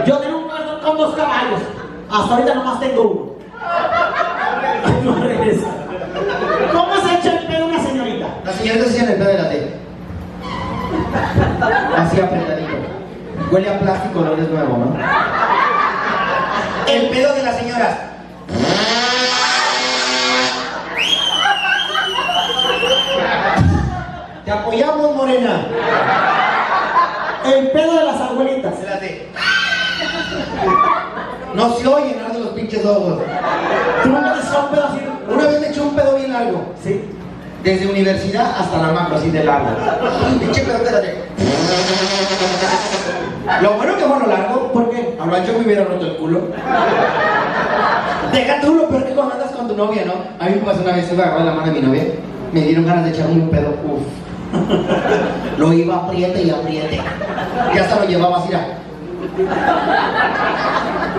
Yo tengo un cobertor con dos caballos. Hasta ahorita nomás tengo uno. [laughs] No regresa. ¿Cómo se echa el pedo una señorita?
La señorita se echa el pedo de la T. Así apretadito. Huele a plástico, no es nuevo, ¿no? El pedo de las señoras. Espérate. No se oyen de los pinches ojos.
Tú nunca te echas un pedo así.
Una vez me echó un pedo bien largo.
Sí.
Desde universidad hasta la macro, así de largo. Pinche pedo, espérate. Lo bueno que fue lo largo,
¿Por qué?
a lo ancho me hubiera roto el culo. Deja tú lo peor que cuando andas con tu novia, ¿no? A mí me pasó una vez, iba a agarrar la mano de mi novia, me dieron ganas de echarme un pedo, uff. [laughs] Lo iba apriete y apriete. Y hasta lo llevaba así.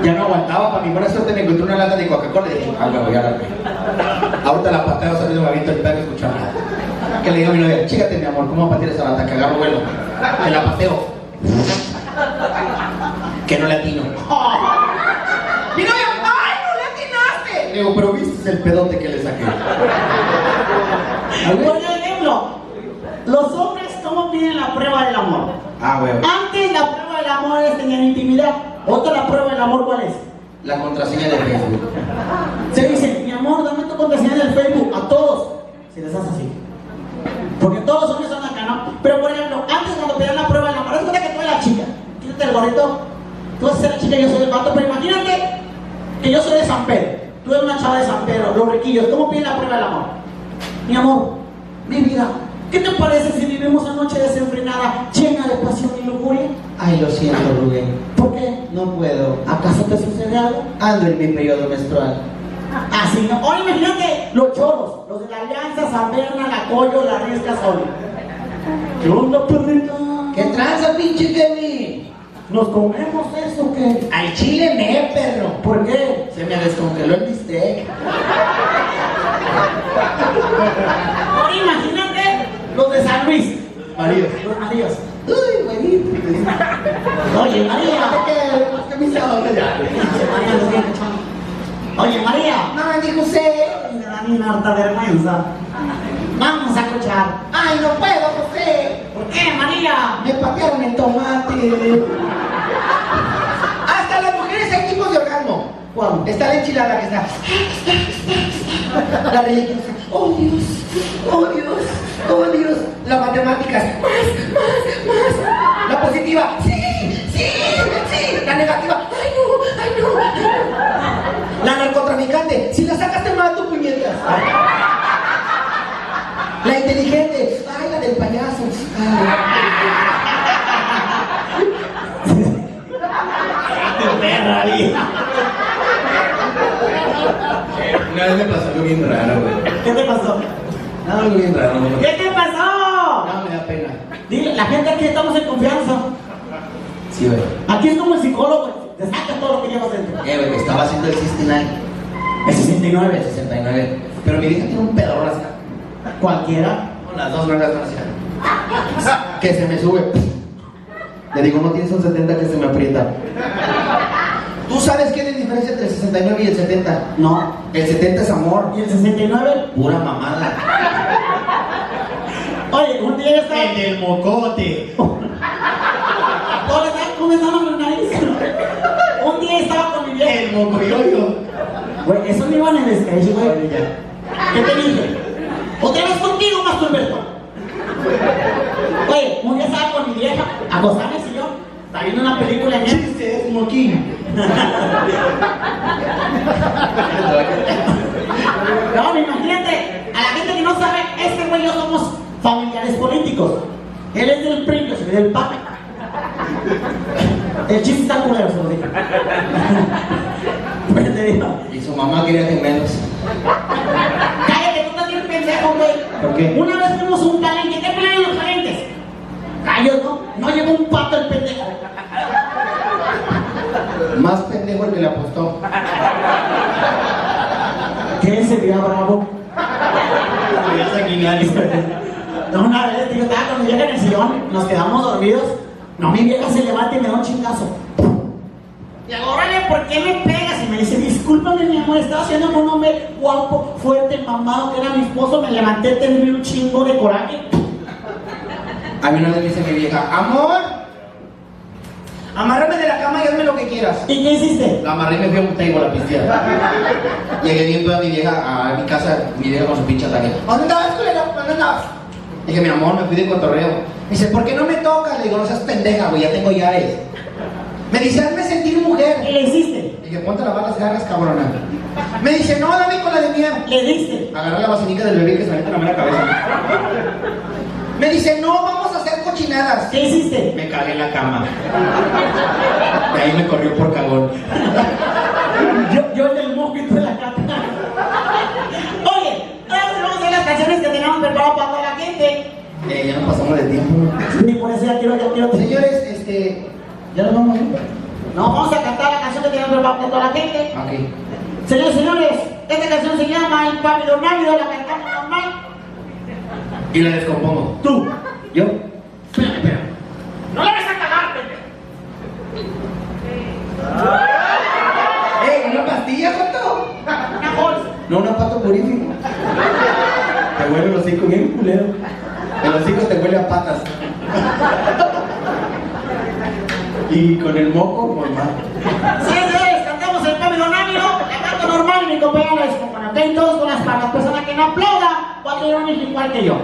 Ya no aguantaba, para mi buena suerte me encontré una lata de Coca-Cola y dije, ah, bueno, ya la vi. Ahorita la pateo, salido me aviento el perro escuchando. Que le digo a mi novia, chígate mi amor, ¿cómo patear esa lata? Que agarro vuelo. Que la pateo. Que no le atino.
¡Mi novia! ¡Ay, no le atinaste!
Le digo, pero viste el pedote que le saqué.
Por ejemplo, los hombres, ¿cómo piden la prueba del amor?
Ah, güey.
Antes la prueba del amor es tener intimidad. Otra la prueba del amor, ¿cuál es?
La contraseña de Facebook.
Se dice, mi amor, dame tu contraseña del Facebook a todos. Si les haces así. Porque todos los hombres son acá, ¿no? Pero por ejemplo, antes cuando pedían la prueba del amor, es que tú eres la chica. Quítate el gorrito. Tú vas a ser la chica y yo soy el vato, pero imagínate que yo soy de San Pedro. Tú eres una chava de San Pedro, los riquillos. ¿Cómo piden la prueba del amor? Mi amor, mi vida, ¿qué te parece si vivimos una noche desenfrenada, llena de pasión y lujuria?
Ay, lo siento, Rubén.
¿Por qué?
No puedo.
¿Acaso te sucede algo?
Ando en mi periodo menstrual.
Así no. Ahora imagínate los choros, los de la Alianza, San Berna, la Coyo, la Riesca Sol. ¿Qué onda, perrita?
¿Qué tranza, pinche Kevin?
¿Nos comemos eso qué?
Al chile me, perro.
¿Por qué?
Se me descongeló el bistec. [laughs]
Ahora imagínate los de San Luis.
Marido.
Los Marías.
Uy, güey.
Oye, María.
¿Qué me hizo ahora ya?
María, los bien cachones. Oye, María.
No, dijo José.
Vamos a escuchar.
Ay, no puedo, José.
¿Por qué, María?
Me patearon el tomate. Hasta las mujeres hay tipos de orgasmo.
¿Cuándo?
Está la enchilada que está. La religiosa. Oh Dios, oh Dios, oh Dios. Las matemáticas. Más, más, más. La positiva. Sí, sí, sí. La negativa. Ay, no,
muñecas. La inteligente, ay, la del payaso.
Tu vida.
Una vez me pasó algo bien raro, güey.
¿Qué te pasó?
No, algo bien raro,
¿Qué te pasó?
no, me da pena.
Dile, la gente aquí estamos en confianza.
Sí, güey.
Aquí es como el psicólogo, güey. Te saca todo lo que llevas dentro.
Eh, güey, estaba haciendo el 69.
El 69.
El 69. Pero mi vieja tiene un pedorro así.
Cualquiera.
Con las dos van así. Que se me sube. Le digo, no tienes un 70 que se me aprieta. ¿Tú sabes qué es la diferencia entre el 69 y el 70?
No.
El 70 es amor.
¿Y el 69?
Pura mamada.
Oye, un día yo estaba.
del mocote. [laughs]
¿sabes cómo estaba la nariz? Un día estaba con mi vieja.
El mocoyoyo.
Güey, eso no iba en el sketch, güey. ¿Qué te dije? Otra vez contigo, Masturberto. Oye, un día estaba con mi vieja, acostada en el sillón. Está viendo una película en.
Chiste, es moquín.
No, imagínate, a la gente que no sabe, este güey y yo somos familiares políticos. Él es del PRI, yo soy del PAN. El chiste está culero, se lo digo. Te
Y su mamá quería gemelos.
cállate, tú bien pendejo, güey.
¿Por qué?
Una vez fuimos un palenque, ¿qué pelean los palenques? Callos, ¿no? No llegó un pato el pendejo.
Más pendejo el que le apostó.
¿Qué sería bravo?
Sería sanguinario.
No, una vez, tío, estaba con mi vieja en el sillón, nos quedamos dormidos. No, mi vieja se levanta y me da un chingazo. Y digo, órale, ¿por qué me pegas? Discúlpame, mi amor, estaba haciendo con un hombre guapo, fuerte, mamado, que era mi esposo. Me levanté, tenía un chingo de coraje.
A mí una vez me dice mi vieja, amor, amárrame de la cama y hazme lo que quieras.
¿Y qué hiciste?
La amarré y me fui a un table a pistear. [laughs] Llegué bien toda mi vieja a mi casa, mi vieja con su pinche ataque. ¿Dónde andabas, culero? ¿Dónde andabas? Dije, mi amor, me fui de cotorreo. Me dice, ¿por qué no me tocas? Le digo, no seas pendeja, güey, ya tengo llaves. Me dice, hazme sentir mujer.
¿Qué le hiciste?
Dije, ponte a lavar las garras, cabrona. Me dice, no, dame con la de mía.
¿Le diste?
Agarré la vacinica del bebé que se me mete la mera cabeza. Me dice, no, vamos a hacer cochinadas.
¿Qué hiciste?
Me cagué en la cama. De ahí me corrió por cagón.
Yo, yo en el mojito de la cata. Oye, ahora vamos a las canciones que teníamos preparadas para toda la gente.
Eh, ya nos pasamos de tiempo.
Y por eso ya quiero, ya quiero.
Señores, este. ¿Ya nos vamos a ir?
No, vamos a cantar la canción que teníamos preparada para toda la gente.
Ok.
Señores, señores, esta canción se llama El Pávido Návido, la cantamos normal.
Y la descompongo.
Tú.
¿Yo?
Espera, espera. No la vas a cagar, pendejo.
¡Eh, una pastilla, Joto!
Una bolsa.
No, una pato purífico. Te huele el hocico bien culero. El hocico te huele a patas. Y con el moco, pues mal.
Sí, señores, cantamos El Pávido Návido, la canto normal mi compañero es con atentos con las palmas. Persona que no aplauda, va a tener un igual que yo.